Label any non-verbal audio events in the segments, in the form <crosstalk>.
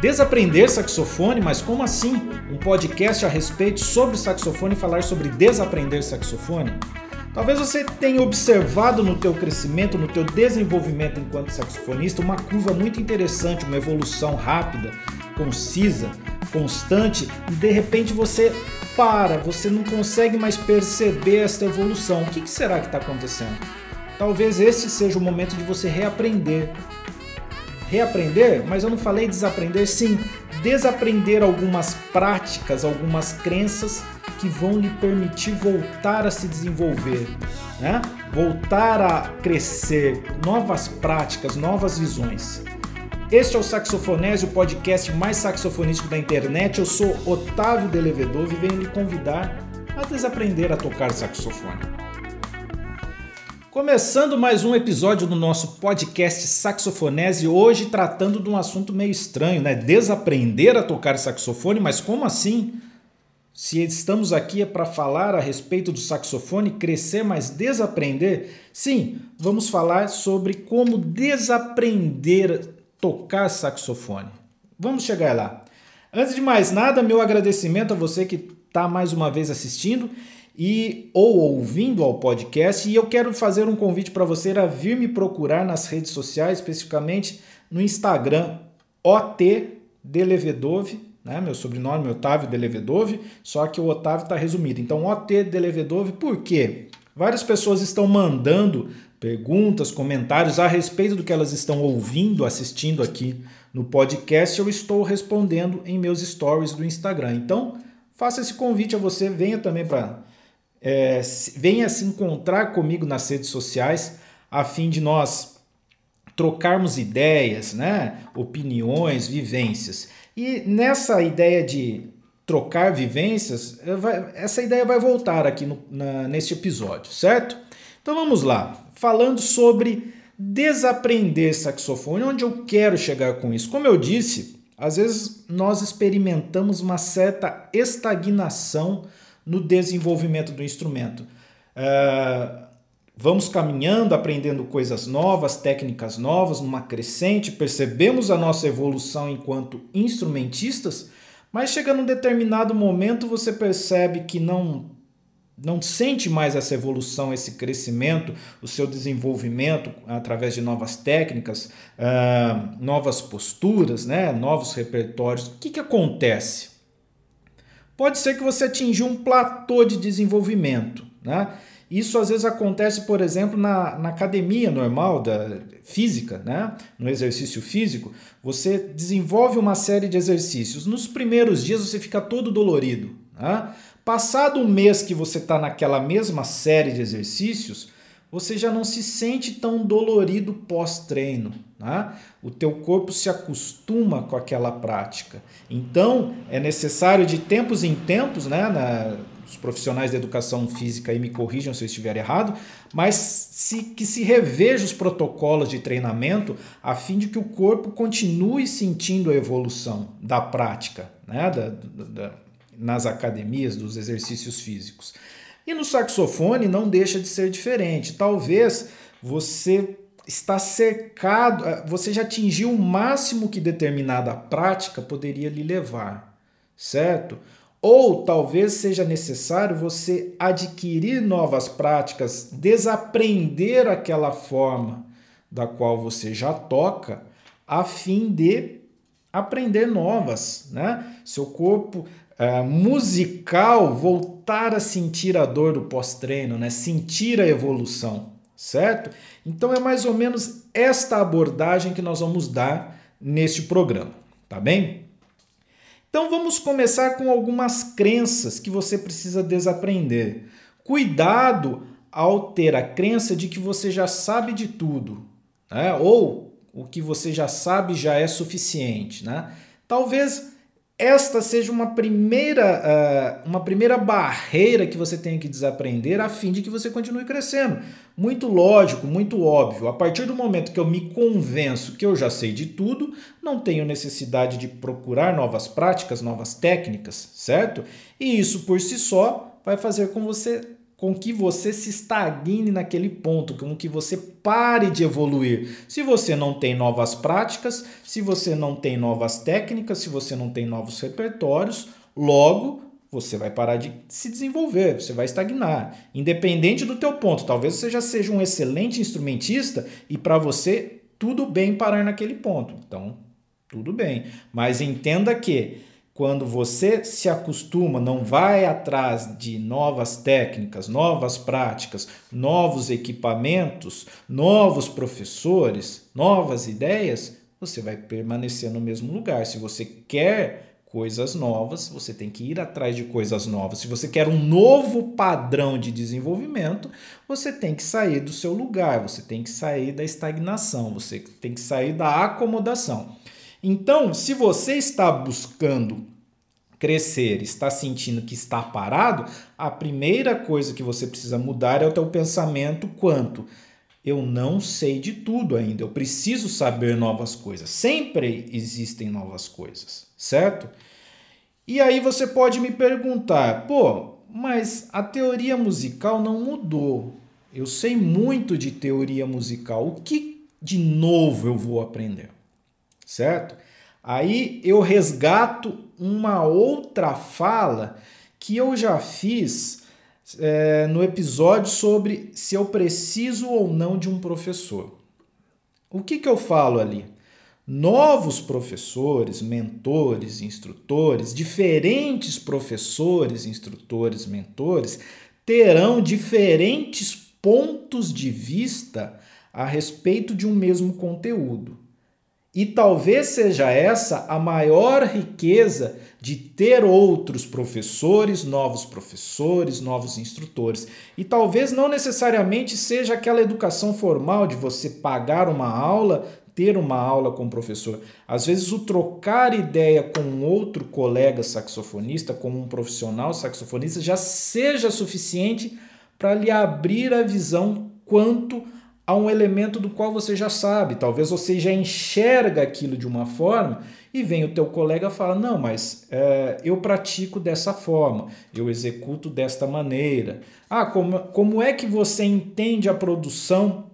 Desaprender saxofone, mas como assim? Um podcast a respeito sobre saxofone e falar sobre desaprender saxofone? Talvez você tenha observado no teu crescimento, no teu desenvolvimento enquanto saxofonista, uma curva muito interessante, uma evolução rápida, concisa, constante, e de repente você para, você não consegue mais perceber esta evolução. O que será que está acontecendo? Talvez esse seja o momento de você reaprender, reaprender, mas eu não falei desaprender, sim, desaprender algumas práticas, algumas crenças que vão lhe permitir voltar a se desenvolver, né? voltar a crescer, novas práticas, novas visões. Este é o Saxofonese, o podcast mais saxofonístico da internet. Eu sou Otávio Delevedov e venho lhe convidar a desaprender a tocar saxofone. Começando mais um episódio do nosso podcast Saxofonese, hoje tratando de um assunto meio estranho, né? Desaprender a tocar saxofone, mas como assim? Se estamos aqui é para falar a respeito do saxofone, crescer, mas desaprender? Sim, vamos falar sobre como desaprender tocar saxofone. Vamos chegar lá. Antes de mais nada, meu agradecimento a você que está mais uma vez assistindo e ou ouvindo ao podcast. E eu quero fazer um convite para você a vir me procurar nas redes sociais, especificamente no Instagram, OT Delevedove, né? Meu sobrenome é Otávio Delevedove, só que o Otávio está resumido. Então, OT Delevedove, por quê? Várias pessoas estão mandando perguntas, comentários a respeito do que elas estão ouvindo, assistindo aqui no podcast. Eu estou respondendo em meus stories do Instagram. Então, faça esse convite a você, venha também para é, venha se encontrar comigo nas redes sociais a fim de nós trocarmos ideias, né? opiniões, vivências. E nessa ideia de trocar vivências, essa ideia vai voltar aqui no, na, neste episódio, certo? Então vamos lá, falando sobre desaprender saxofone, onde eu quero chegar com isso. Como eu disse, às vezes nós experimentamos uma certa estagnação no desenvolvimento do instrumento. Uh, vamos caminhando, aprendendo coisas novas, técnicas novas, numa crescente, percebemos a nossa evolução enquanto instrumentistas, mas chega num determinado momento você percebe que não não sente mais essa evolução, esse crescimento, o seu desenvolvimento através de novas técnicas, uh, novas posturas, né, novos repertórios. O que, que acontece? Pode ser que você atingiu um platô de desenvolvimento. Né? Isso às vezes acontece, por exemplo, na, na academia normal da física, né? no exercício físico. Você desenvolve uma série de exercícios. Nos primeiros dias você fica todo dolorido. Né? Passado um mês que você está naquela mesma série de exercícios, você já não se sente tão dolorido pós-treino. Né? O teu corpo se acostuma com aquela prática. Então, é necessário de tempos em tempos, né, na, os profissionais da educação física aí me corrijam se eu estiver errado, mas se, que se reveja os protocolos de treinamento a fim de que o corpo continue sentindo a evolução da prática, né, da, da, nas academias, dos exercícios físicos. E no saxofone não deixa de ser diferente. Talvez você está cercado, eh, você já atingiu o máximo que determinada prática poderia lhe levar, certo? Ou talvez seja necessário você adquirir novas práticas, desaprender aquela forma da qual você já toca, a fim de aprender novas, né? Seu corpo uh, musical voltar a sentir a dor do pós-treino, né? sentir a evolução, certo? Então é mais ou menos esta abordagem que nós vamos dar neste programa, tá bem? Então vamos começar com algumas crenças que você precisa desaprender. Cuidado ao ter a crença de que você já sabe de tudo, né? ou o que você já sabe já é suficiente. Né? Talvez esta seja uma primeira, uh, uma primeira barreira que você tem que desaprender a fim de que você continue crescendo. Muito lógico, muito óbvio. A partir do momento que eu me convenço que eu já sei de tudo, não tenho necessidade de procurar novas práticas, novas técnicas, certo? E isso por si só vai fazer com, você, com que você se estagne naquele ponto, com que você pare de evoluir. Se você não tem novas práticas, se você não tem novas técnicas, se você não tem novos repertórios, logo você vai parar de se desenvolver, você vai estagnar. Independente do teu ponto, talvez você já seja um excelente instrumentista e para você tudo bem parar naquele ponto. Então, tudo bem, mas entenda que quando você se acostuma, não vai atrás de novas técnicas, novas práticas, novos equipamentos, novos professores, novas ideias, você vai permanecer no mesmo lugar. Se você quer coisas novas, você tem que ir atrás de coisas novas. Se você quer um novo padrão de desenvolvimento, você tem que sair do seu lugar, você tem que sair da estagnação, você tem que sair da acomodação. Então, se você está buscando crescer, está sentindo que está parado, a primeira coisa que você precisa mudar é o teu pensamento quanto eu não sei de tudo ainda, eu preciso saber novas coisas. Sempre existem novas coisas, certo? E aí você pode me perguntar, pô, mas a teoria musical não mudou. Eu sei muito de teoria musical. O que de novo eu vou aprender? Certo? Aí eu resgato uma outra fala que eu já fiz é, no episódio sobre se eu preciso ou não de um professor. O que, que eu falo ali? Novos professores, mentores, instrutores, diferentes professores, instrutores, mentores, terão diferentes pontos de vista a respeito de um mesmo conteúdo. E talvez seja essa a maior riqueza de ter outros professores, novos professores, novos instrutores. E talvez não necessariamente seja aquela educação formal de você pagar uma aula, ter uma aula com o professor. Às vezes, o trocar ideia com outro colega saxofonista, com um profissional saxofonista, já seja suficiente para lhe abrir a visão quanto a um elemento do qual você já sabe. Talvez você já enxerga aquilo de uma forma e vem o teu colega fala, não, mas é, eu pratico dessa forma, eu executo desta maneira. Ah, como, como é que você entende a produção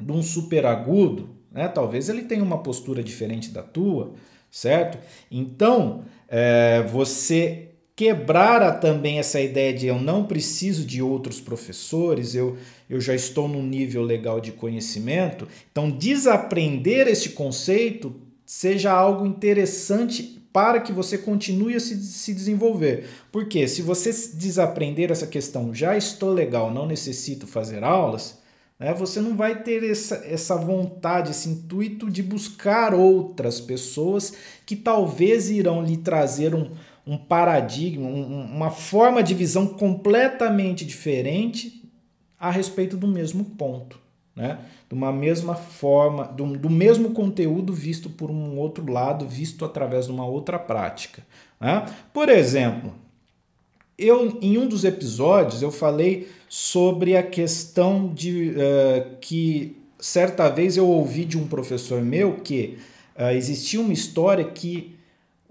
de um superagudo? Né? Talvez ele tenha uma postura diferente da tua, certo? Então, é, você quebrar também essa ideia de eu não preciso de outros professores, eu, eu já estou num nível legal de conhecimento. Então, desaprender esse conceito seja algo interessante para que você continue a se, se desenvolver. Porque se você desaprender essa questão, já estou legal, não necessito fazer aulas, né, você não vai ter essa, essa vontade, esse intuito de buscar outras pessoas que talvez irão lhe trazer um, um paradigma, um, uma forma de visão completamente diferente a respeito do mesmo ponto, né? de uma mesma forma, do, do mesmo conteúdo visto por um outro lado, visto através de uma outra prática. Né? Por exemplo, eu em um dos episódios eu falei sobre a questão de uh, que certa vez eu ouvi de um professor meu que uh, existia uma história que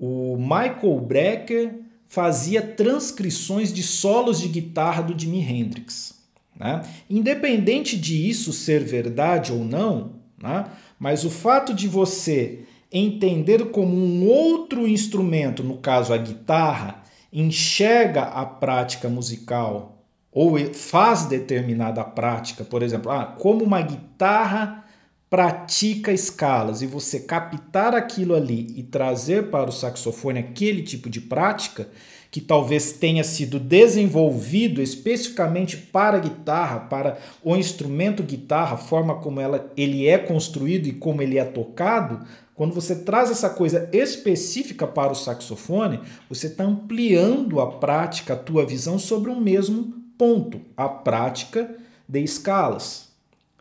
o Michael Brecker fazia transcrições de solos de guitarra do Jimi Hendrix. Né? Independente de isso ser verdade ou não, né? mas o fato de você entender como um outro instrumento, no caso a guitarra, enxerga a prática musical ou faz determinada prática, por exemplo, ah, como uma guitarra pratica escalas e você captar aquilo ali e trazer para o saxofone aquele tipo de prática que talvez tenha sido desenvolvido especificamente para a guitarra, para o instrumento guitarra, a forma como ela, ele é construído e como ele é tocado, quando você traz essa coisa específica para o saxofone, você está ampliando a prática, a tua visão sobre um mesmo ponto, a prática de escalas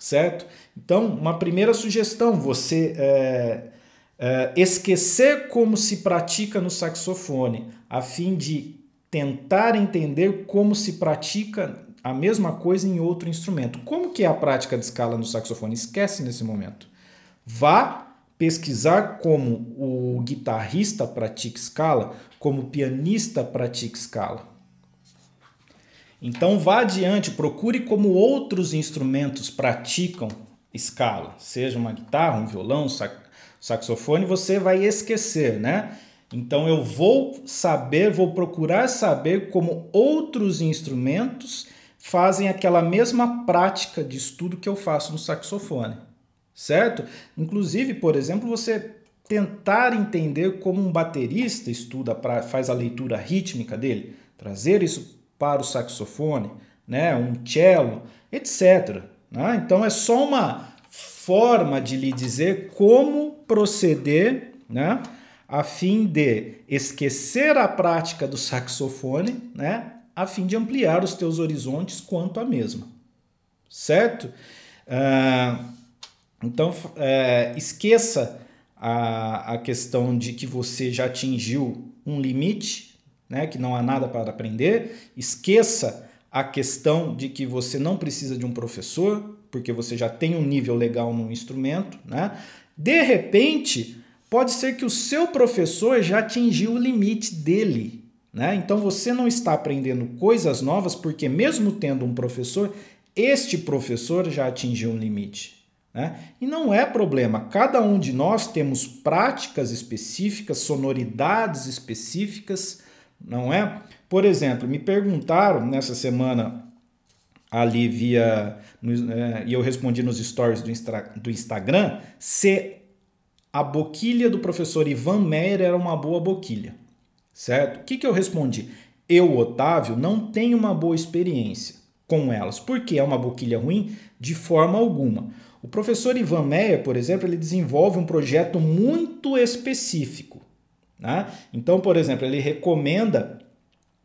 certo? Então, uma primeira sugestão, você é, é, esquecer como se pratica no saxofone, a fim de tentar entender como se pratica a mesma coisa em outro instrumento. Como que é a prática de escala no saxofone? Esquece nesse momento. Vá pesquisar como o guitarrista pratica escala, como o pianista pratica escala. Então vá adiante, procure como outros instrumentos praticam escala, seja uma guitarra, um violão, um saxofone, você vai esquecer, né? Então eu vou saber, vou procurar saber como outros instrumentos fazem aquela mesma prática de estudo que eu faço no saxofone, certo? Inclusive, por exemplo, você tentar entender como um baterista estuda, faz a leitura rítmica dele, trazer isso para o saxofone, né, um cello, etc. Né? Então é só uma forma de lhe dizer como proceder, né, a fim de esquecer a prática do saxofone, né, a fim de ampliar os teus horizontes quanto à mesma, certo? Ah, então é, esqueça a, a questão de que você já atingiu um limite, né, que não há nada para aprender, esqueça a questão de que você não precisa de um professor, porque você já tem um nível legal no instrumento, né? De repente, pode ser que o seu professor já atingiu o limite dele. Né? Então você não está aprendendo coisas novas porque, mesmo tendo um professor, este professor já atingiu um limite. Né? E não é problema, cada um de nós temos práticas específicas, sonoridades específicas, não é? Por exemplo, me perguntaram nessa semana ali via. É, e eu respondi nos stories do, do Instagram se a boquilha do professor Ivan Meyer era uma boa boquilha, certo? O que, que eu respondi? Eu, Otávio, não tenho uma boa experiência com elas. porque é uma boquilha ruim? De forma alguma. O professor Ivan Meyer, por exemplo, ele desenvolve um projeto muito específico. Né? Então, por exemplo, ele recomenda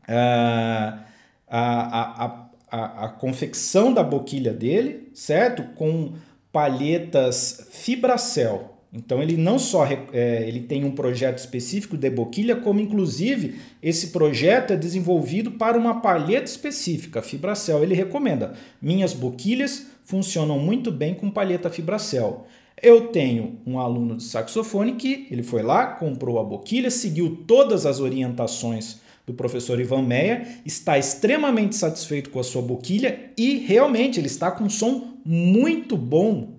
uh, a, a, a, a, a confecção da boquilha dele, certo? Com palhetas Fibracel, então ele não só é, ele tem um projeto específico de boquilha, como inclusive esse projeto é desenvolvido para uma palheta específica, Fibracel. Ele recomenda: minhas boquilhas funcionam muito bem com palheta Fibracel. Eu tenho um aluno de saxofone que ele foi lá, comprou a boquilha, seguiu todas as orientações do professor Ivan Meyer, está extremamente satisfeito com a sua boquilha e realmente ele está com um som muito bom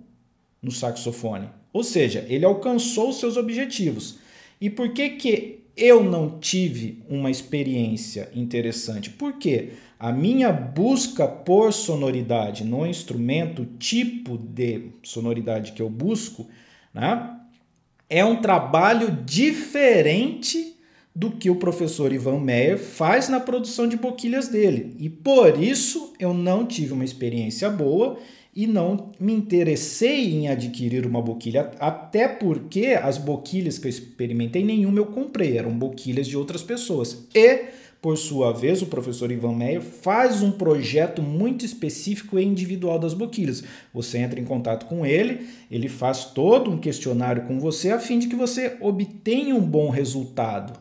no saxofone. Ou seja, ele alcançou os seus objetivos. E por que, que eu não tive uma experiência interessante? Porque a minha busca por sonoridade no instrumento, tipo de sonoridade que eu busco, né, é um trabalho diferente do que o professor Ivan Meyer faz na produção de boquilhas dele. E por isso eu não tive uma experiência boa e não me interessei em adquirir uma boquilha, até porque as boquilhas que eu experimentei, nenhuma eu comprei, eram boquilhas de outras pessoas. E, por sua vez, o professor Ivan Meyer faz um projeto muito específico e individual das boquilhas. Você entra em contato com ele, ele faz todo um questionário com você a fim de que você obtenha um bom resultado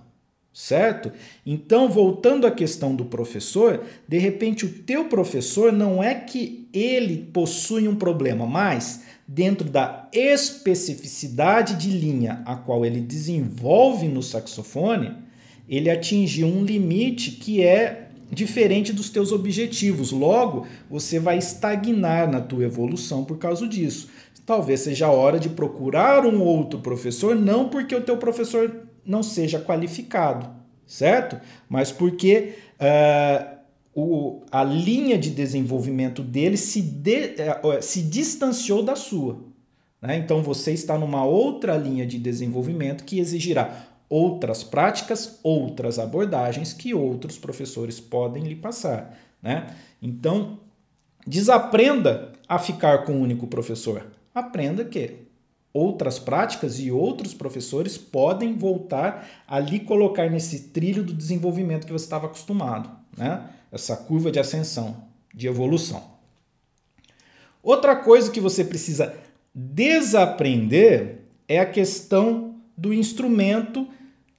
certo? Então, voltando à questão do professor, de repente o teu professor não é que ele possui um problema, mas dentro da especificidade de linha a qual ele desenvolve no saxofone, ele atingiu um limite que é diferente dos teus objetivos. Logo, você vai estagnar na tua evolução por causa disso. Talvez seja a hora de procurar um outro professor, não porque o teu professor não seja qualificado, certo? Mas porque uh, o, a linha de desenvolvimento dele se, de, uh, se distanciou da sua. Né? Então você está numa outra linha de desenvolvimento que exigirá outras práticas, outras abordagens que outros professores podem lhe passar. Né? Então, desaprenda a ficar com um único professor. Aprenda que outras práticas e outros professores podem voltar a lhe colocar nesse trilho do desenvolvimento que você estava acostumado, né? Essa curva de ascensão, de evolução. Outra coisa que você precisa desaprender é a questão do instrumento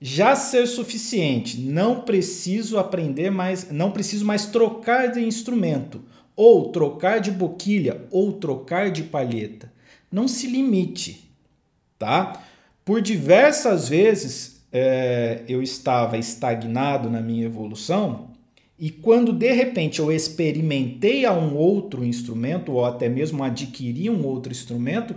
já ser suficiente. Não preciso aprender mais, não preciso mais trocar de instrumento, ou trocar de boquilha, ou trocar de palheta. Não se limite tá? Por diversas vezes é, eu estava estagnado na minha evolução E quando de repente eu experimentei a um outro instrumento, ou até mesmo adquiri um outro instrumento,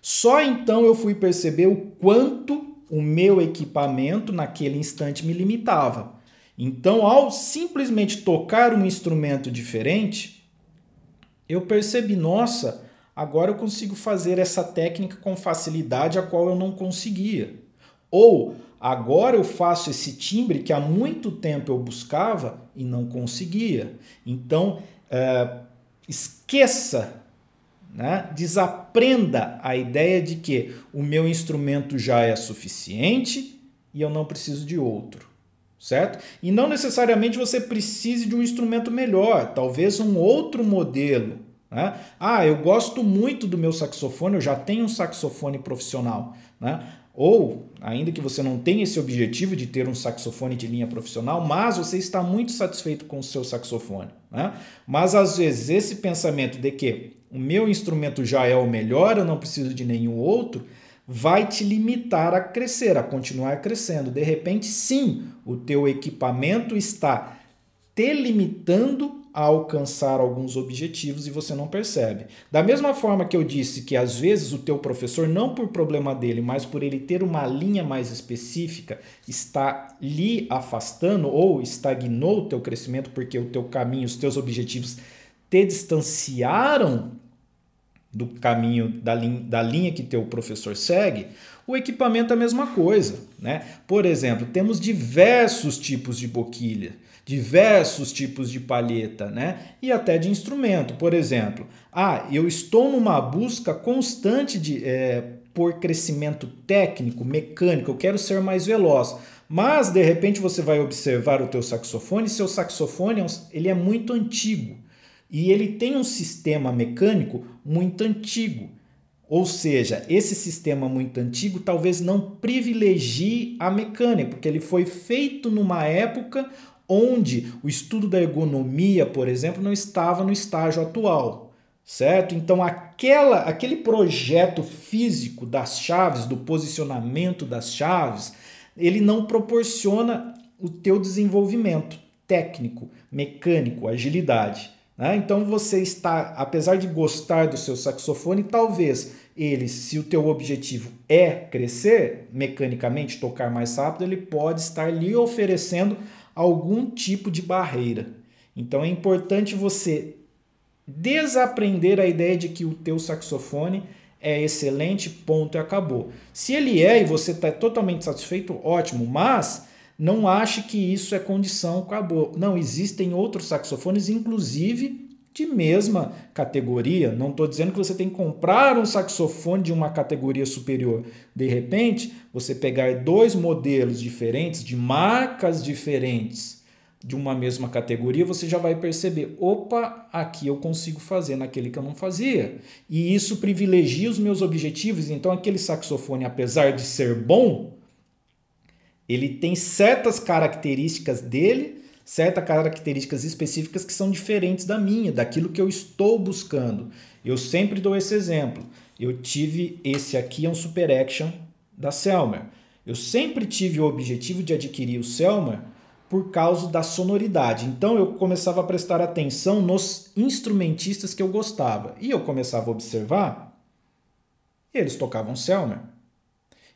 só então eu fui perceber o quanto o meu equipamento naquele instante me limitava. Então, ao simplesmente tocar um instrumento diferente, eu percebi, nossa, agora eu consigo fazer essa técnica com facilidade a qual eu não conseguia. Ou agora eu faço esse timbre que há muito tempo eu buscava e não conseguia. Então, é, esqueça, né? desaprenda a ideia de que o meu instrumento já é suficiente e eu não preciso de outro certo? E não necessariamente você precise de um instrumento melhor, talvez um outro modelo. Né? Ah, eu gosto muito do meu saxofone, eu já tenho um saxofone profissional. Né? Ou, ainda que você não tenha esse objetivo de ter um saxofone de linha profissional, mas você está muito satisfeito com o seu saxofone. Né? Mas às vezes esse pensamento de que o meu instrumento já é o melhor, eu não preciso de nenhum outro, vai te limitar a crescer, a continuar crescendo. De repente, sim, o teu equipamento está te limitando a alcançar alguns objetivos e você não percebe. Da mesma forma que eu disse que às vezes o teu professor, não por problema dele, mas por ele ter uma linha mais específica, está lhe afastando ou estagnou o teu crescimento porque o teu caminho, os teus objetivos te distanciaram do caminho da, linha, da linha que teu professor segue, o equipamento é a mesma coisa. Né? Por exemplo, temos diversos tipos de boquilha, diversos tipos de palheta né? e até de instrumento. Por exemplo, ah, eu estou numa busca constante de, é, por crescimento técnico, mecânico, eu quero ser mais veloz. Mas, de repente, você vai observar o teu saxofone, seu saxofone é ele é muito antigo. E ele tem um sistema mecânico muito antigo. Ou seja, esse sistema muito antigo talvez não privilegie a mecânica, porque ele foi feito numa época onde o estudo da ergonomia, por exemplo, não estava no estágio atual, certo? Então aquela aquele projeto físico das chaves, do posicionamento das chaves, ele não proporciona o teu desenvolvimento técnico, mecânico, agilidade. Né? Então você está, apesar de gostar do seu saxofone, talvez ele, se o teu objetivo é crescer mecanicamente, tocar mais rápido, ele pode estar lhe oferecendo algum tipo de barreira. Então é importante você desaprender a ideia de que o teu saxofone é excelente, ponto e acabou. Se ele é e você está totalmente satisfeito, ótimo, mas não ache que isso é condição, acabou. Não, existem outros saxofones, inclusive de mesma categoria. Não estou dizendo que você tem que comprar um saxofone de uma categoria superior. De repente, você pegar dois modelos diferentes, de marcas diferentes, de uma mesma categoria, você já vai perceber: opa, aqui eu consigo fazer naquele que eu não fazia. E isso privilegia os meus objetivos. Então, aquele saxofone, apesar de ser bom, ele tem certas características dele, certas características específicas que são diferentes da minha, daquilo que eu estou buscando. Eu sempre dou esse exemplo. Eu tive esse aqui é um Super Action da Selmer. Eu sempre tive o objetivo de adquirir o Selmer por causa da sonoridade. Então eu começava a prestar atenção nos instrumentistas que eu gostava e eu começava a observar eles tocavam Selmer.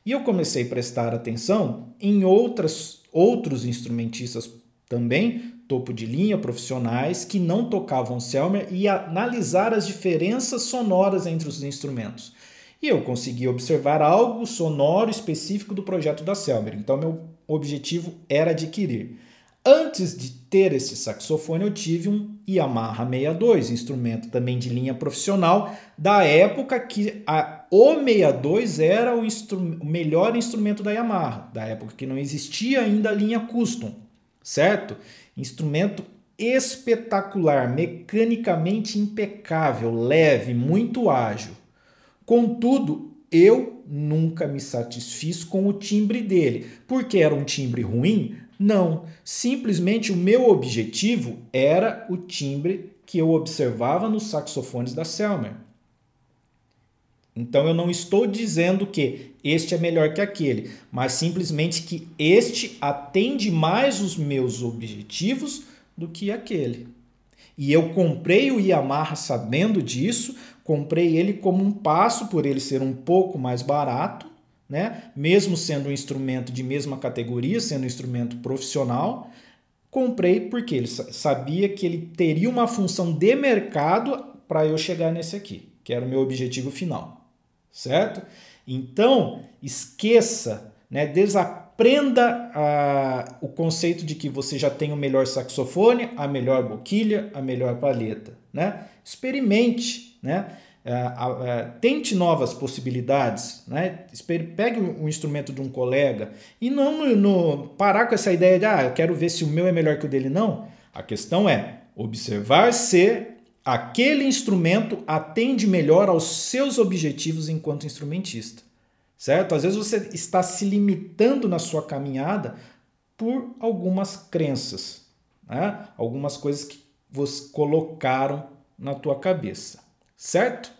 E eu comecei a prestar atenção em outras, outros instrumentistas também, topo de linha, profissionais, que não tocavam Selmer e analisar as diferenças sonoras entre os instrumentos. E eu consegui observar algo sonoro específico do projeto da Selmer. Então, meu objetivo era adquirir. Antes de ter esse saxofone, eu tive um Yamaha 62, instrumento também de linha profissional, da época que a, o 62 era o, instru, o melhor instrumento da Yamaha, da época que não existia ainda a linha custom, certo? Instrumento espetacular, mecanicamente impecável, leve, muito ágil. Contudo, eu nunca me satisfiz com o timbre dele. Porque era um timbre ruim? Não, simplesmente o meu objetivo era o timbre que eu observava nos saxofones da Selmer. Então eu não estou dizendo que este é melhor que aquele, mas simplesmente que este atende mais os meus objetivos do que aquele. E eu comprei o Yamaha sabendo disso, comprei ele como um passo por ele ser um pouco mais barato, né? Mesmo sendo um instrumento de mesma categoria, sendo um instrumento profissional, comprei porque ele sabia que ele teria uma função de mercado para eu chegar nesse aqui, que era o meu objetivo final, certo? Então, esqueça, né? Desaprenda a, o conceito de que você já tem o melhor saxofone, a melhor boquilha, a melhor palheta, né? Experimente, né? É, é, tente novas possibilidades, né? pegue um instrumento de um colega e não no, no, parar com essa ideia de ah, eu quero ver se o meu é melhor que o dele, não. A questão é observar se aquele instrumento atende melhor aos seus objetivos enquanto instrumentista, certo? Às vezes você está se limitando na sua caminhada por algumas crenças, né? algumas coisas que você colocaram na tua cabeça, certo?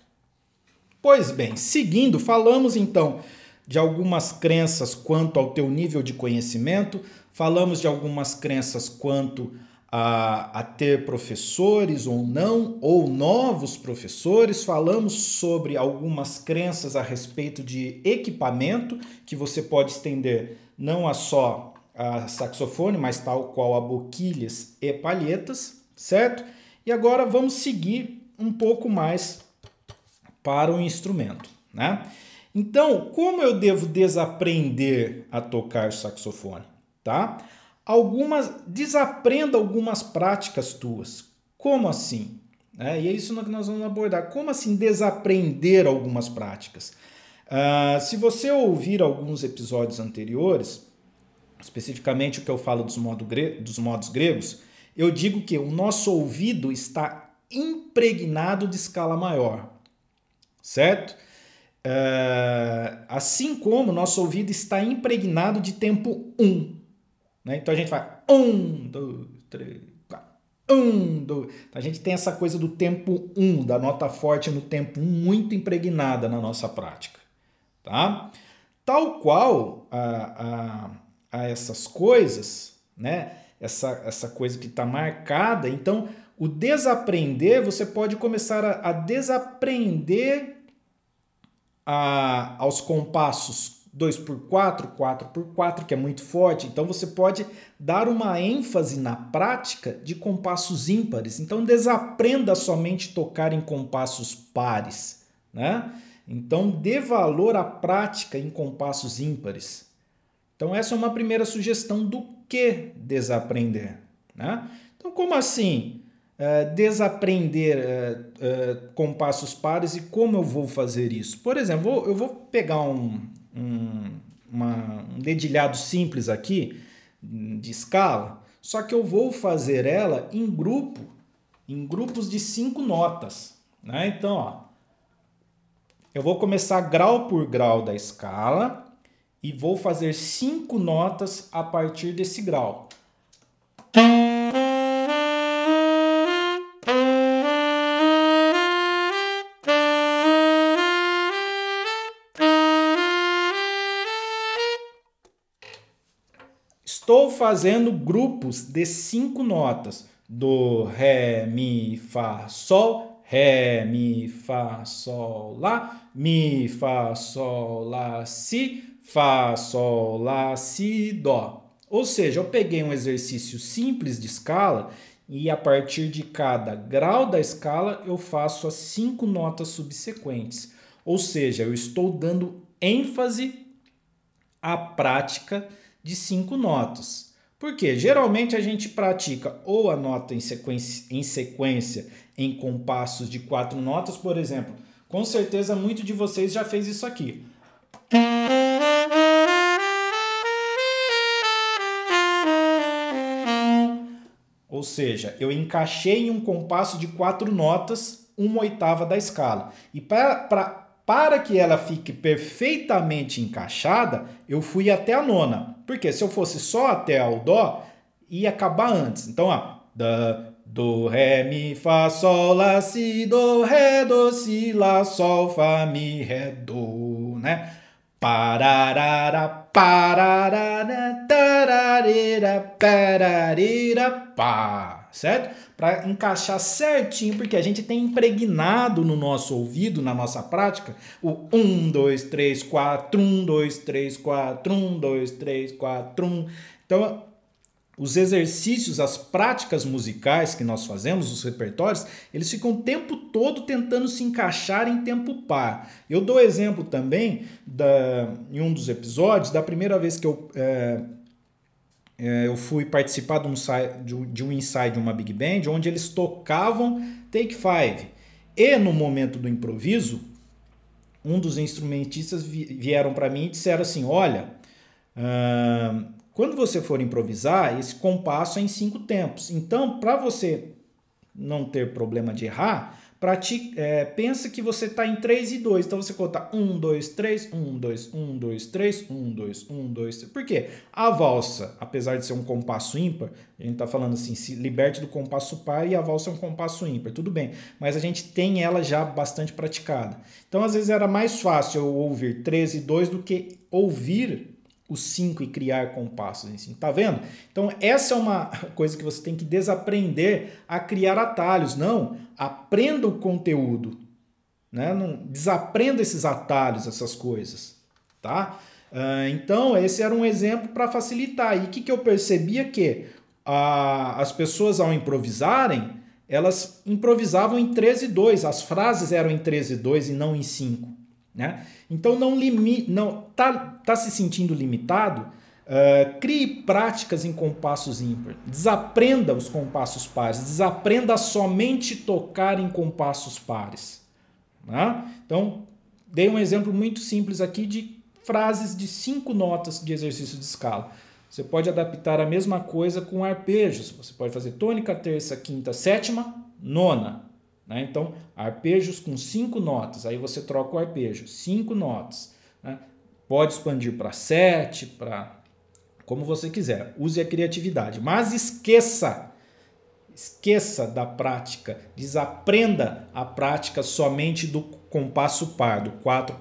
Pois bem, seguindo, falamos então de algumas crenças quanto ao teu nível de conhecimento, falamos de algumas crenças quanto a, a, ter professores ou não, ou novos professores, falamos sobre algumas crenças a respeito de equipamento, que você pode estender não a só a saxofone, mas tal qual a boquilhas e palhetas, certo? E agora vamos seguir um pouco mais para o instrumento, né? Então, como eu devo desaprender a tocar saxofone, tá? Algumas desaprenda algumas práticas tuas. Como assim? É, e é isso que nós vamos abordar. Como assim desaprender algumas práticas? Uh, se você ouvir alguns episódios anteriores, especificamente o que eu falo dos, modo gre dos modos gregos, eu digo que o nosso ouvido está impregnado de escala maior, certo? Uh, assim como nosso ouvido está impregnado de tempo 1. Um. Né? Então a gente vai um, dois, três, quatro. Um, dois. Então a gente tem essa coisa do tempo um, da nota forte no tempo um, muito impregnada na nossa prática. Tá? Tal qual a, a, a essas coisas, né? essa, essa coisa que está marcada, então o desaprender, você pode começar a, a desaprender a, aos compassos 2x4, 4x4, que é muito forte. Então você pode dar uma ênfase na prática de compassos ímpares. Então desaprenda somente tocar em compassos pares, né? Então dê valor à prática em compassos ímpares. Então essa é uma primeira sugestão do que desaprender, né? Então como assim? Uh, desaprender uh, uh, compassos pares e como eu vou fazer isso? Por exemplo, eu vou pegar um, um, uma, um dedilhado simples aqui, de escala, só que eu vou fazer ela em grupo, em grupos de cinco notas. Né? Então, ó, eu vou começar grau por grau da escala e vou fazer cinco notas a partir desse grau. Estou fazendo grupos de cinco notas: do, ré, mi, fá, sol, ré, mi, fá, sol, lá, mi, fá, sol, lá, si, fá, sol, lá, si, dó. Ou seja, eu peguei um exercício simples de escala e a partir de cada grau da escala eu faço as cinco notas subsequentes. Ou seja, eu estou dando ênfase à prática de cinco notas. Porque geralmente a gente pratica ou a nota em sequência, em sequência em compassos de quatro notas, por exemplo. Com certeza muito de vocês já fez isso aqui. Ou seja, eu encaixei em um compasso de quatro notas, uma oitava da escala. E para para que ela fique perfeitamente encaixada, eu fui até a nona. Porque se eu fosse só até o dó, ia acabar antes. Então, ó, da, do, ré, mi, fá, sol, lá, si, do, ré, do, si, lá, sol, fá, mi, ré, do, né? Pararara, pararara, tararira, pararira, pá. Certo? Para encaixar certinho, porque a gente tem impregnado no nosso ouvido, na nossa prática, o 1, 2, 3, 4, 1, 2, 3, 4, 1, 2, 3, 4, 1. Então, os exercícios, as práticas musicais que nós fazemos, os repertórios, eles ficam o tempo todo tentando se encaixar em tempo par. Eu dou exemplo também da, em um dos episódios da primeira vez que eu, é, eu fui participar de um, de um ensaio de uma big band onde eles tocavam Take Five. E no momento do improviso, um dos instrumentistas vieram para mim e disseram assim: Olha, uh, quando você for improvisar, esse compasso é em cinco tempos. Então, para você não ter problema de errar, pratique, é, pensa que você está em 3 e 2. Então você conta 1, 2, 3, 1, 2, 1, 2, 3, 1, 2, 1, 2, 3. Por quê? A valsa, apesar de ser um compasso ímpar, a gente está falando assim, se liberte do compasso par e a valsa é um compasso ímpar, tudo bem. Mas a gente tem ela já bastante praticada. Então, às vezes, era mais fácil eu ouvir 3 e 2 do que ouvir os cinco e criar compassos em cinco. Tá vendo? Então, essa é uma <laughs> coisa que você tem que desaprender a criar atalhos. Não, aprenda o conteúdo. Né? Não, desaprenda esses atalhos, essas coisas. Tá? Uh, então, esse era um exemplo para facilitar. E o que, que eu percebia que uh, as pessoas, ao improvisarem, elas improvisavam em 13 e 2. As frases eram em 13 e 2 e não em 5. Né? Então não limite, não tá, tá se sentindo limitado, uh, crie práticas em compassos ímpar. Desaprenda os compassos pares. Desaprenda somente tocar em compassos pares. Né? Então dei um exemplo muito simples aqui de frases de cinco notas de exercício de escala. Você pode adaptar a mesma coisa com arpejos. Você pode fazer tônica, terça, quinta, sétima, nona. Né? Então, arpejos com cinco notas, aí você troca o arpejo, cinco notas. Né? Pode expandir para sete, para como você quiser. Use a criatividade, mas esqueça, esqueça da prática, desaprenda a prática somente do compasso par, do 4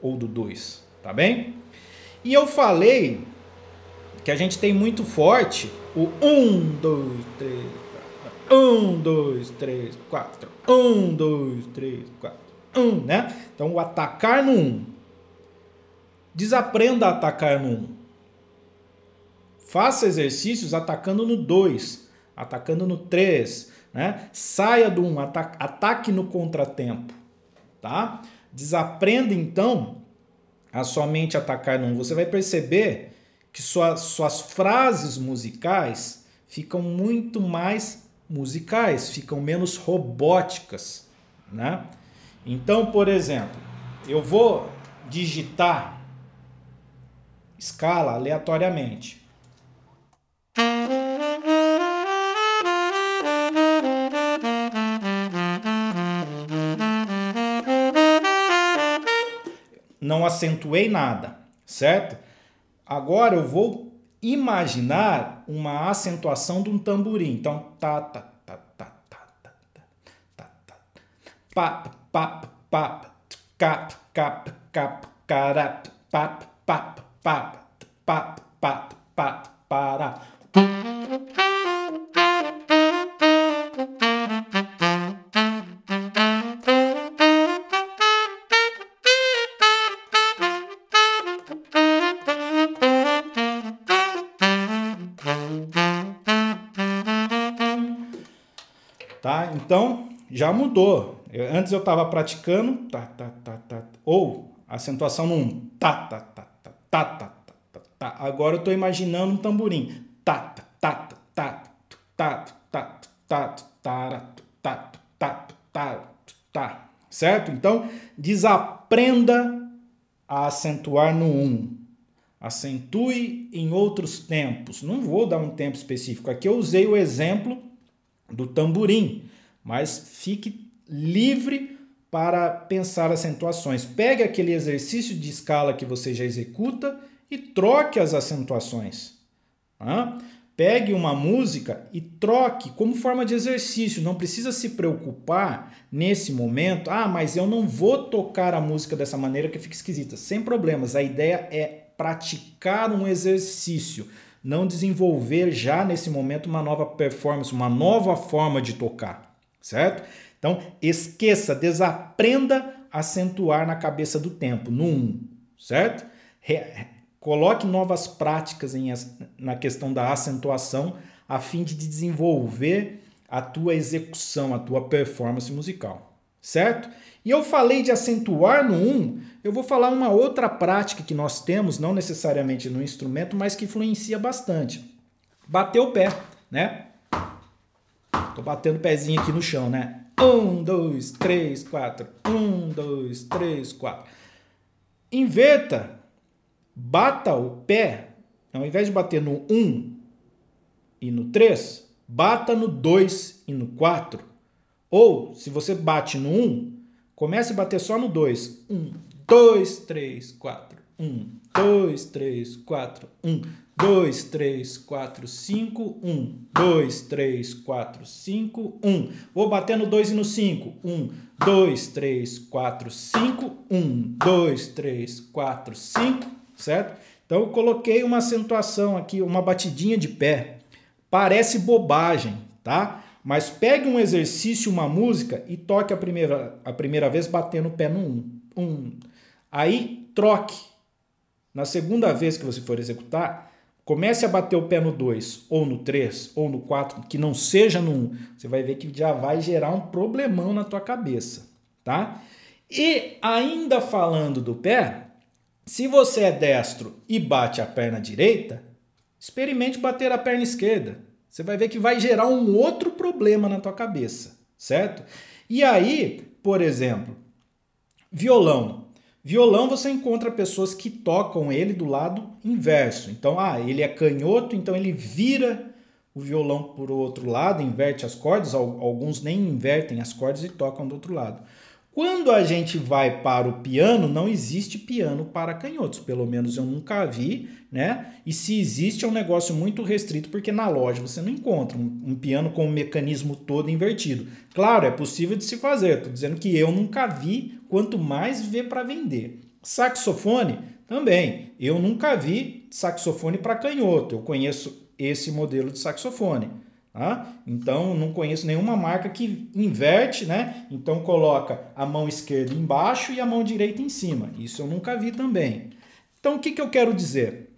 ou do 2, tá bem? E eu falei que a gente tem muito forte o 1, 2, 3, 1, 2, 3, 4. 1, 2, 3, 4. 1, né? Então, o atacar no 1. Desaprenda a atacar no 1. Faça exercícios atacando no 2, atacando no 3, né? Saia do 1, ataque, ataque no contratempo, tá? Desaprenda então a somente atacar no 1. Você vai perceber que suas, suas frases musicais ficam muito mais musicais, ficam menos robóticas, né? Então, por exemplo, eu vou digitar escala aleatoriamente. Não acentuei nada, certo? Agora eu vou imaginar uma acentuação de um tamborim. Então, tá, tá, tá, tá, tá, tá, pap, pap, pap, cap, cap, cap, carap, pap, pap, pap, pap, pap, pap, para. Então, já mudou. Eu, antes eu estava praticando tá, tá, tá, tá, ou acentuação no um, tá, tá, tá, tá, tá, tá, tá, tá. Agora eu estou imaginando um tamborim. Tá, tá, tá, tá, tá, tá, tá, tá, tá, tá, tá, certo? Então, desaprenda a acentuar no um. Acentue em outros tempos. Não vou dar um tempo específico. Aqui eu usei o exemplo do tamborim, mas fique livre para pensar acentuações. Pegue aquele exercício de escala que você já executa e troque as acentuações. Tá? Pegue uma música e troque como forma de exercício. Não precisa se preocupar nesse momento. Ah, mas eu não vou tocar a música dessa maneira que fica esquisita. Sem problemas. A ideia é praticar um exercício. não desenvolver já nesse momento uma nova performance, uma nova forma de tocar, certo? Então, esqueça, desaprenda a acentuar na cabeça do tempo, no 1, um, certo? Re coloque novas práticas em, na questão da acentuação a fim de desenvolver a tua execução, a tua performance musical, certo? E eu falei de acentuar no 1, um, eu vou falar uma outra prática que nós temos, não necessariamente no instrumento, mas que influencia bastante. Bater o pé, né? Tô batendo o pezinho aqui no chão, né? Um, dois, três, quatro. Um, dois, três, quatro. Inverta. Bata o pé. Ao invés de bater no 1 um e no 3, bata no 2 e no 4. Ou, se você bate no 1, um, comece a bater só no 2. 1, 2, 3, 4. 1, 2, 3, 4. 1, 2, 3, 4, 5, 1, 2, 3, 4, 5, 1. Vou bater no 2 e no 5. 1, 2, 3, 4, 5, 1, 2, 3, 4, 5, certo? Então eu coloquei uma acentuação aqui, uma batidinha de pé. Parece bobagem, tá? Mas pegue um exercício, uma música e toque a primeira, a primeira vez batendo o pé no 1. 1. Aí troque. Na segunda vez que você for executar, Comece a bater o pé no 2, ou no 3, ou no 4, que não seja no 1. Um. Você vai ver que já vai gerar um problemão na tua cabeça, tá? E ainda falando do pé, se você é destro e bate a perna direita, experimente bater a perna esquerda. Você vai ver que vai gerar um outro problema na tua cabeça, certo? E aí, por exemplo, violão. Violão você encontra pessoas que tocam ele do lado inverso. Então, ah, ele é canhoto, então ele vira o violão por outro lado, inverte as cordas, alguns nem invertem as cordas e tocam do outro lado. Quando a gente vai para o piano, não existe piano para canhotos, pelo menos eu nunca vi, né? E se existe é um negócio muito restrito, porque na loja você não encontra um, um piano com o mecanismo todo invertido. Claro, é possível de se fazer, estou dizendo que eu nunca vi, quanto mais ver para vender. Saxofone também, eu nunca vi saxofone para canhoto, eu conheço esse modelo de saxofone. Tá? Então, não conheço nenhuma marca que inverte, né? Então, coloca a mão esquerda embaixo e a mão direita em cima. Isso eu nunca vi também. Então, o que, que eu quero dizer?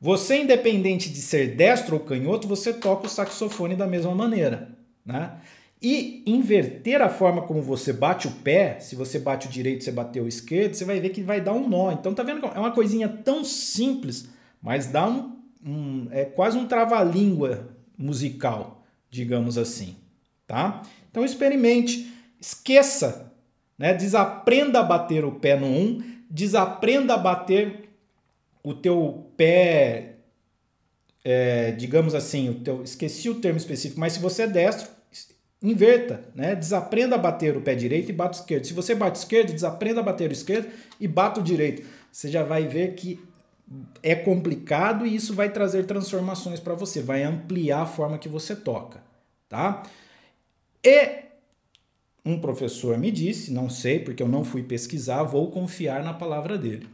Você, independente de ser destro ou canhoto, você toca o saxofone da mesma maneira. Né? E inverter a forma como você bate o pé, se você bate o direito, você bateu o esquerdo, você vai ver que vai dar um nó. Então, tá vendo? É uma coisinha tão simples, mas dá um, um é quase um trava-língua musical, digamos assim, tá? Então experimente, esqueça, né? Desaprenda a bater o pé no 1, um, desaprenda a bater o teu pé, é, digamos assim, o teu, esqueci o termo específico, mas se você é destro, inverta, né? Desaprenda a bater o pé direito e bate o esquerdo. Se você bate esquerdo, desaprenda a bater o esquerdo e bata o direito. Você já vai ver que é complicado e isso vai trazer transformações para você, vai ampliar a forma que você toca, tá? E um professor me disse, não sei porque eu não fui pesquisar, vou confiar na palavra dele.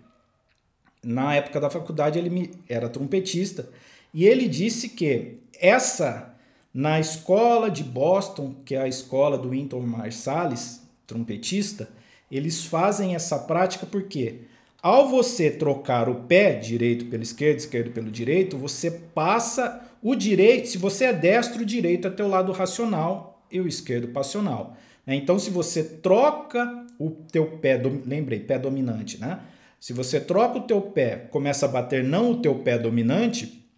Na época da faculdade ele me, era trompetista e ele disse que essa na escola de Boston, que é a escola do Wynton Marsalis, trompetista, eles fazem essa prática porque ao você trocar o pé direito pelo esquerdo, esquerdo pelo direito, você passa o direito, se você é destro, o direito é teu lado racional e o esquerdo passional. Né? Então, se você troca o teu pé, lembrei, pé dominante, né? Se você troca o teu pé, começa a bater não o teu pé dominante,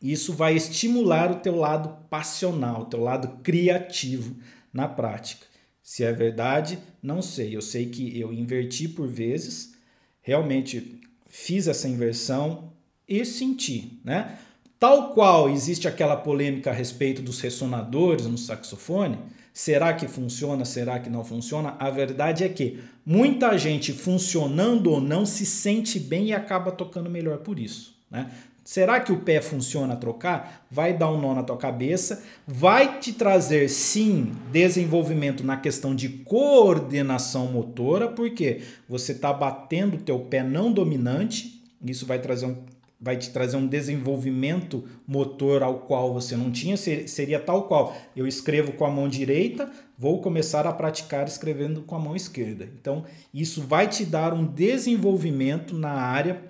isso vai estimular o teu lado passional, o teu lado criativo na prática. Se é verdade, não sei. Eu sei que eu inverti por vezes, realmente fiz essa inversão e senti, né? Tal qual existe aquela polêmica a respeito dos ressonadores no saxofone, será que funciona, será que não funciona? A verdade é que muita gente funcionando ou não se sente bem e acaba tocando melhor por isso, né? Será que o pé funciona a trocar? Vai dar um nó na tua cabeça, vai te trazer sim desenvolvimento na questão de coordenação motora, porque você está batendo o teu pé não dominante, isso vai trazer um, vai te trazer um desenvolvimento motor ao qual você não tinha, seria tal qual. Eu escrevo com a mão direita, vou começar a praticar escrevendo com a mão esquerda. Então, isso vai te dar um desenvolvimento na área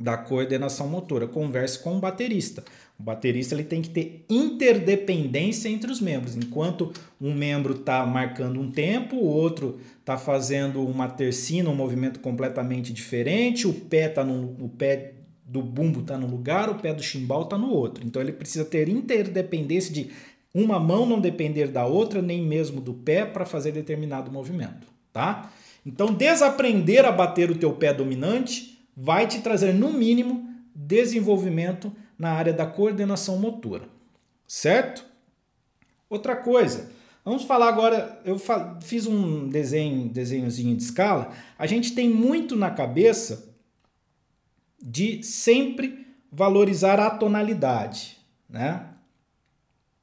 da coordenação motora. Converse com o baterista. O baterista ele tem que ter interdependência entre os membros. Enquanto um membro está marcando um tempo, o outro está fazendo uma tercina, um movimento completamente diferente, o pé tá no o pé do bumbo está no lugar, o pé do chimbal está no outro. Então ele precisa ter interdependência de uma mão não depender da outra, nem mesmo do pé para fazer determinado movimento, tá? Então desaprender a bater o teu pé dominante vai te trazer no mínimo desenvolvimento na área da coordenação motora, certo? Outra coisa, vamos falar agora, eu fiz um desenho, desenhozinho de escala, a gente tem muito na cabeça de sempre valorizar a tonalidade, né?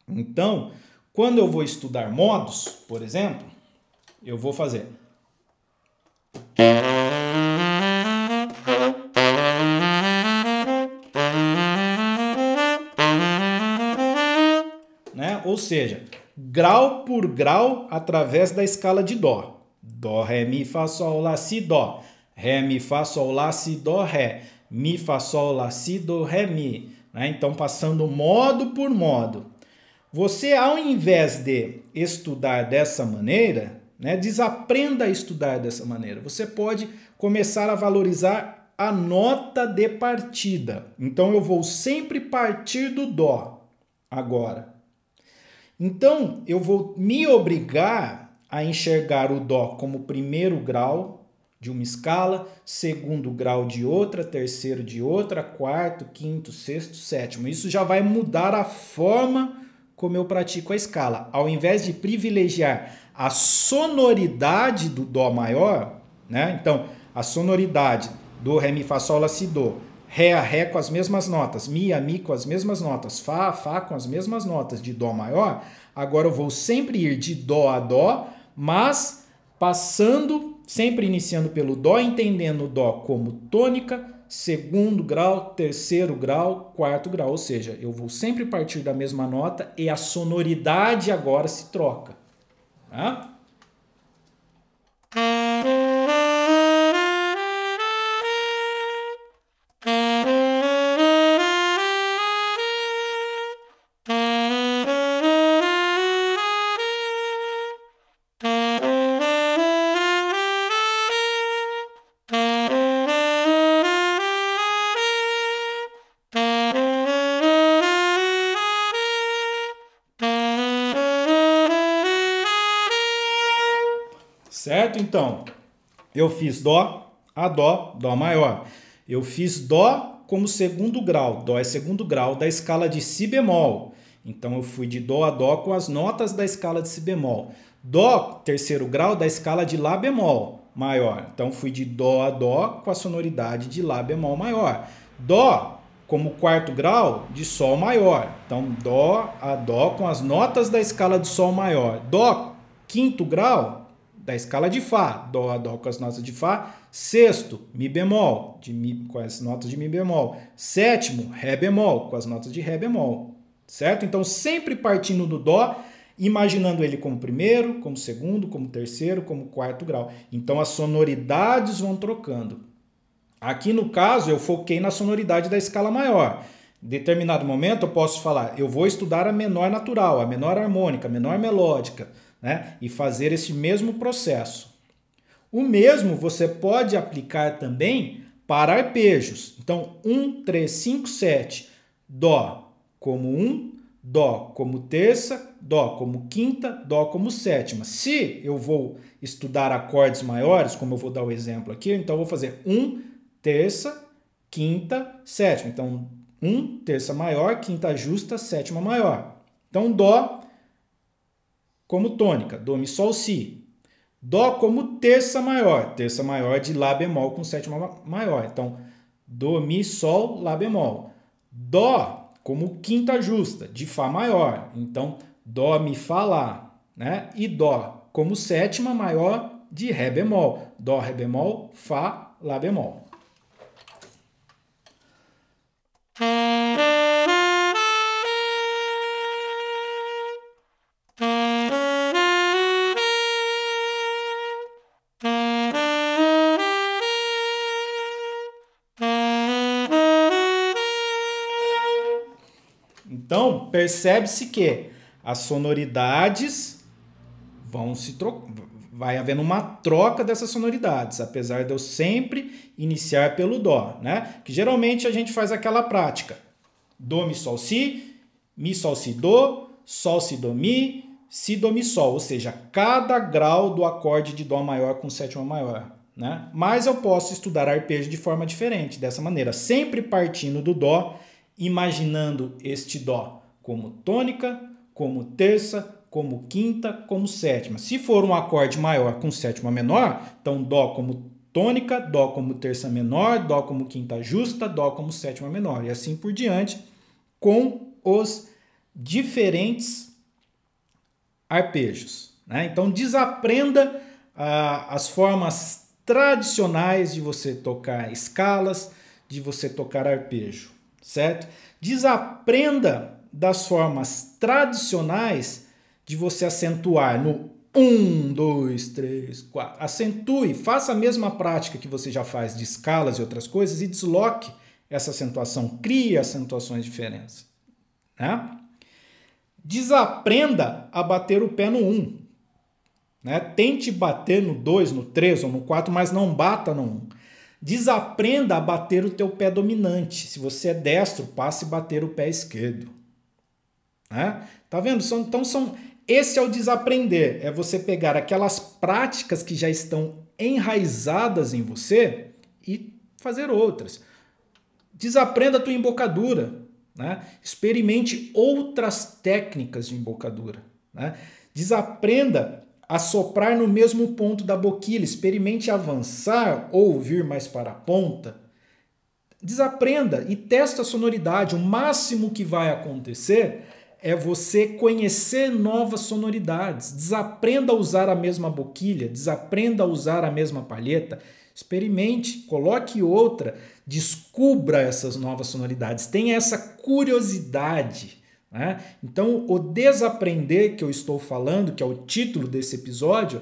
Então, quando eu vou estudar modos, por exemplo, eu vou fazer Ou seja, grau por grau através da escala de dó. Dó, ré, mi, fá, sol, lá, si, dó. Ré, mi, fá, sol, lá, si, dó, ré mi, fá, sol, lá, si, do, ré, mi. Né? Então, passando modo por modo. Você, ao invés de estudar dessa maneira, né, desaprenda a estudar dessa maneira. Você pode começar a valorizar a nota de partida. Então, eu vou sempre partir do Dó agora. Então, eu vou me obrigar a enxergar o Dó como primeiro grau, de uma escala, segundo grau de outra, terceiro de outra, quarto, quinto, sexto, sétimo. Isso já vai mudar a forma como eu pratico a escala. Ao invés de privilegiar a sonoridade do dó maior, né? Então, a sonoridade do ré mi fá sol lá si do, ré a ré com as mesmas notas, mi a mi com as mesmas notas, fá a fá com as mesmas notas de dó maior, agora eu vou sempre ir de dó a dó, mas passando sempre iniciando pelo Dó, entendendo o Dó como tônica, segundo grau, terceiro grau, quarto grau. Ou seja, eu vou sempre partir da mesma nota e a sonoridade agora se troca. Tá? Então, eu fiz Dó, a Dó, Dó maior. Eu fiz Dó como segundo grau. Dó é segundo grau da escala de Si bemol. Então eu fui de Dó a Dó com as notas da escala de Si bemol. Dó, terceiro grau da escala de Lá bemol maior. Então fui de Dó a Dó com a sonoridade de Lá bemol maior. Dó, como quarto grau, de Sol maior. Então Dó a Dó com as notas da escala de Sol maior. Dó, quinto grau, da escala de Fá, Dó a Dó com as notas de Fá. Sexto, Mi bemol, de mi, com as notas de Mi bemol. Sétimo, Ré bemol, com as notas de Ré bemol. Certo? Então, sempre partindo do Dó, imaginando ele como primeiro, como segundo, como terceiro, como quarto grau. Então, as sonoridades vão trocando. Aqui no caso, eu foquei na sonoridade da escala maior. Em determinado momento, eu posso falar, eu vou estudar a menor natural, a menor harmônica, a menor melódica né? e fazer esse mesmo processo. O mesmo você pode aplicar também para arpejos. Então, 1, 3, 5, 7, Dó como 1, Dó como terça, Dó como quinta, Dó como sétima. Se eu vou estudar acordes maiores, como eu vou dar o exemplo aqui, então eu vou fazer 1, terça, quinta, sétima. Então, 1, terça maior, quinta justa, sétima maior. Então, Dó como tônica, Dó, Mi, Sol, Si. Dó como terça maior, terça maior de Lá bemol com sétima maior. Então, Dó, Mi, Sol, Lá bemol. Dó como quinta justa, de Fá maior. Então, Dó, Mi, Fá, Lá. Né? E Dó como sétima maior de Ré bemol. Dó, Ré bemol, Fá, Lá bemol. Percebe-se que as sonoridades vão se trocar. Vai havendo uma troca dessas sonoridades, apesar de eu sempre iniciar pelo Dó, né? Que geralmente a gente faz aquela prática: Dó, Mi, Sol, Si, Mi, Sol, Si, Dó, Sol, Si, Dó, Mi, Si, Dó, Mi, Sol, ou seja, cada grau do acorde de Dó maior com sétima maior. Né? Mas eu posso estudar arpejo de forma diferente, dessa maneira, sempre partindo do Dó, imaginando este Dó como tônica, como terça, como quinta, como sétima. Se for um acorde maior com sétima menor, então Dó como tônica, Dó como terça menor, Dó como quinta justa, Dó como sétima menor, e assim por diante, com os diferentes arpejos. Né? Então desaprenda ah, as formas tradicionais de você tocar escalas, de você tocar arpejo, certo? Desaprenda das formas tradicionais de você acentuar no 1, 2, 3, 4. Acentue, faça a mesma prática que você já faz de escalas e outras coisas e desloque essa acentuação, crie acentuações diferentes. Né? Desaprenda a bater o pé no 1. Né? Tente bater no 2, no 3 ou no 4, mas não bata no 1. Desaprenda a bater o teu pé dominante. Se você é destro, passe a bater o pé esquerdo. Né? Tá vendo? São, então são esse é o desaprender, é você pegar aquelas práticas que já estão enraizadas em você e fazer outras. Desaprenda a tua embocadura, né? Experimente outras técnicas de embocadura, né? Desaprenda a soprar no mesmo ponto da boquilha, experimente avançar ou vir mais para a ponta. Desaprenda e testa a sonoridade. O máximo que vai acontecer é você conhecer novas sonoridades. Desaprenda a usar a mesma boquilha, desaprenda a usar a mesma palheta. Experimente, coloque outra, descubra essas novas sonoridades. Tenha essa curiosidade né? Então, o desaprender que eu estou falando, que é o título desse episódio,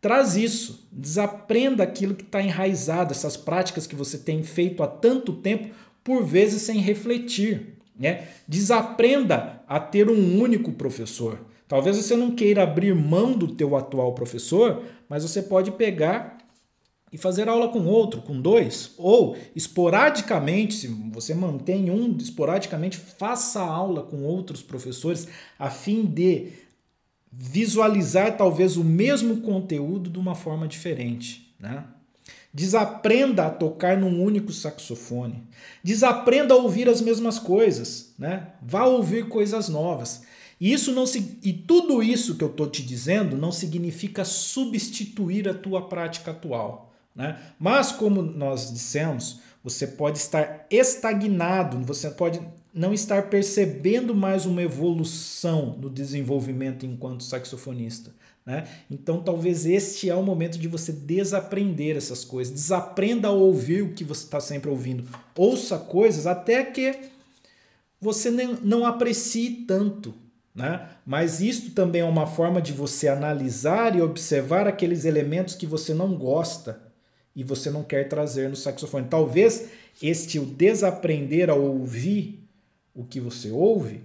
traz isso. Desaprenda aquilo que está enraizado, essas práticas que você tem feito há tanto tempo, por vezes sem refletir. Né? Desaprenda a ter um único professor. Talvez você não queira abrir mão do teu atual professor, mas você pode pegar e fazer aula com outro, com dois, ou esporadicamente, se você mantém um, esporadicamente faça aula com outros professores a fim de visualizar talvez o mesmo conteúdo de uma forma diferente, né? Desaprenda a tocar num único saxofone. Desaprenda a ouvir as mesmas coisas, né? Vá ouvir coisas novas. E isso não se, e tudo isso que eu estou te dizendo não significa substituir a tua prática atual. Né? Mas, como nós dissemos, você pode estar estagnado, você pode não estar percebendo mais uma evolução no desenvolvimento enquanto saxofonista. Né? Então, talvez este é o momento de você desaprender essas coisas, desaprenda a ouvir o que você está sempre ouvindo. Ouça coisas até que você não aprecie tanto. Né? Mas isto também é uma forma de você analisar e observar aqueles elementos que você não gosta e você não quer trazer no saxofone. Talvez este o desaprender a ouvir o que você ouve,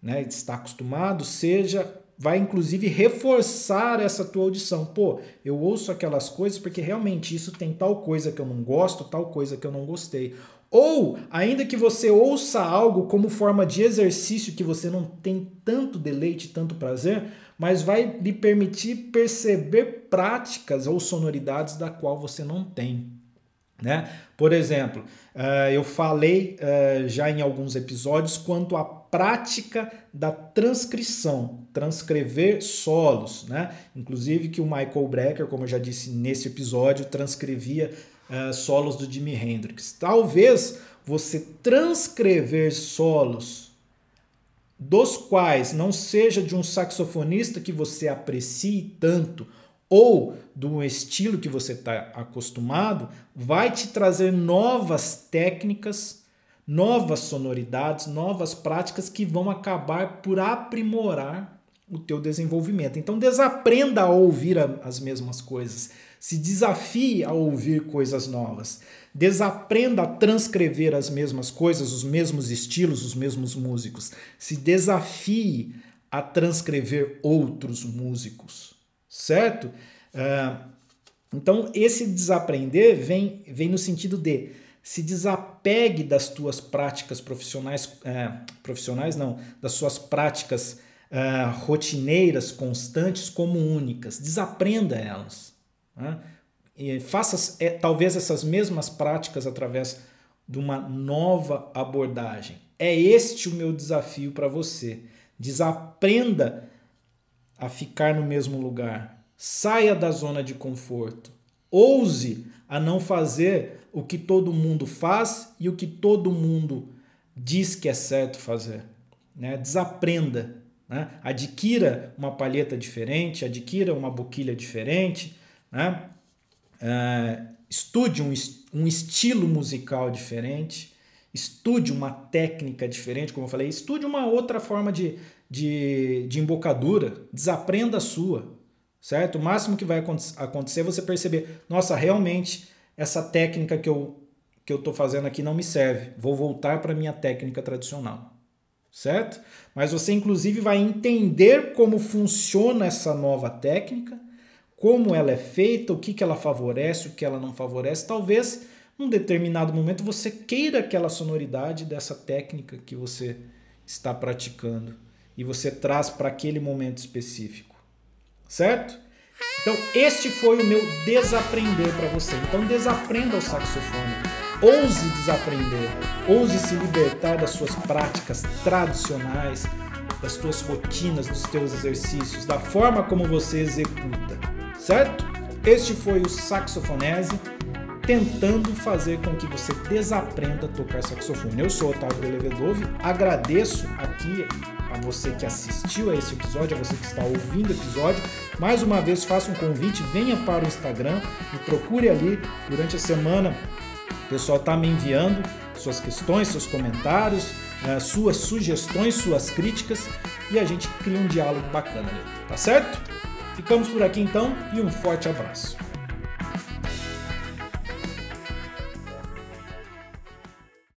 né, está acostumado, seja vai inclusive reforçar essa tua audição. Pô, eu ouço aquelas coisas porque realmente isso tem tal coisa que eu não gosto, tal coisa que eu não gostei. Ou, ainda que você ouça algo como forma de exercício que você não tem tanto deleite, tanto prazer, mas vai lhe permitir perceber práticas ou sonoridades da qual você não tem. Né? Por exemplo, uh, eu falei uh, já em alguns episódios quanto à prática da transcrição, transcrever solos, né? Inclusive que o Michael Brecker, como eu já disse nesse episódio, transcrevia uh, solos do Jimi Hendrix. Talvez você transcrever solos dos quais não seja de um saxofonista que você aprecie tanto ou um estilo que você está acostumado, vai te trazer novas técnicas, novas sonoridades, novas práticas que vão acabar por aprimorar o teu desenvolvimento. Então desaprenda a ouvir as mesmas coisas. Se desafie a ouvir coisas novas. Desaprenda a transcrever as mesmas coisas, os mesmos estilos, os mesmos músicos. Se desafie a transcrever outros músicos, certo? Uh, então, esse desaprender vem, vem no sentido de se desapegue das tuas práticas profissionais, é, profissionais não, das suas práticas é, rotineiras, constantes, como únicas. Desaprenda elas. Né? E faça é, talvez essas mesmas práticas através de uma nova abordagem. É este o meu desafio para você. Desaprenda a ficar no mesmo lugar. Saia da zona de conforto. Ouse a não fazer o que todo mundo faz e o que todo mundo diz que é certo fazer. Né? Desaprenda. Né? Adquira uma palheta diferente, adquira uma boquilha diferente. Né? Uh, estude um, um estilo musical diferente. Estude uma técnica diferente, como eu falei. Estude uma outra forma de, de, de embocadura. Desaprenda a sua certo? O máximo que vai acontecer é você perceber, nossa, realmente essa técnica que eu que eu estou fazendo aqui não me serve. Vou voltar para a minha técnica tradicional, certo? Mas você inclusive vai entender como funciona essa nova técnica, como ela é feita, o que, que ela favorece, o que ela não favorece. Talvez num determinado momento você queira aquela sonoridade dessa técnica que você está praticando e você traz para aquele momento específico certo? Então, este foi o meu desaprender para você. Então, desaprenda o saxofone. Ouse desaprender. Ouse se libertar das suas práticas tradicionais, das suas rotinas, dos teus exercícios, da forma como você executa, certo? Este foi o Saxofonese tentando fazer com que você desaprenda a tocar saxofone. Eu sou Otávio Levedove, agradeço aqui a você que assistiu a esse episódio, a você que está ouvindo o episódio. Mais uma vez, faça um convite, venha para o Instagram, me procure ali durante a semana. O pessoal está me enviando suas questões, seus comentários, eh, suas sugestões, suas críticas e a gente cria um diálogo bacana ali, tá certo? Ficamos por aqui então e um forte abraço.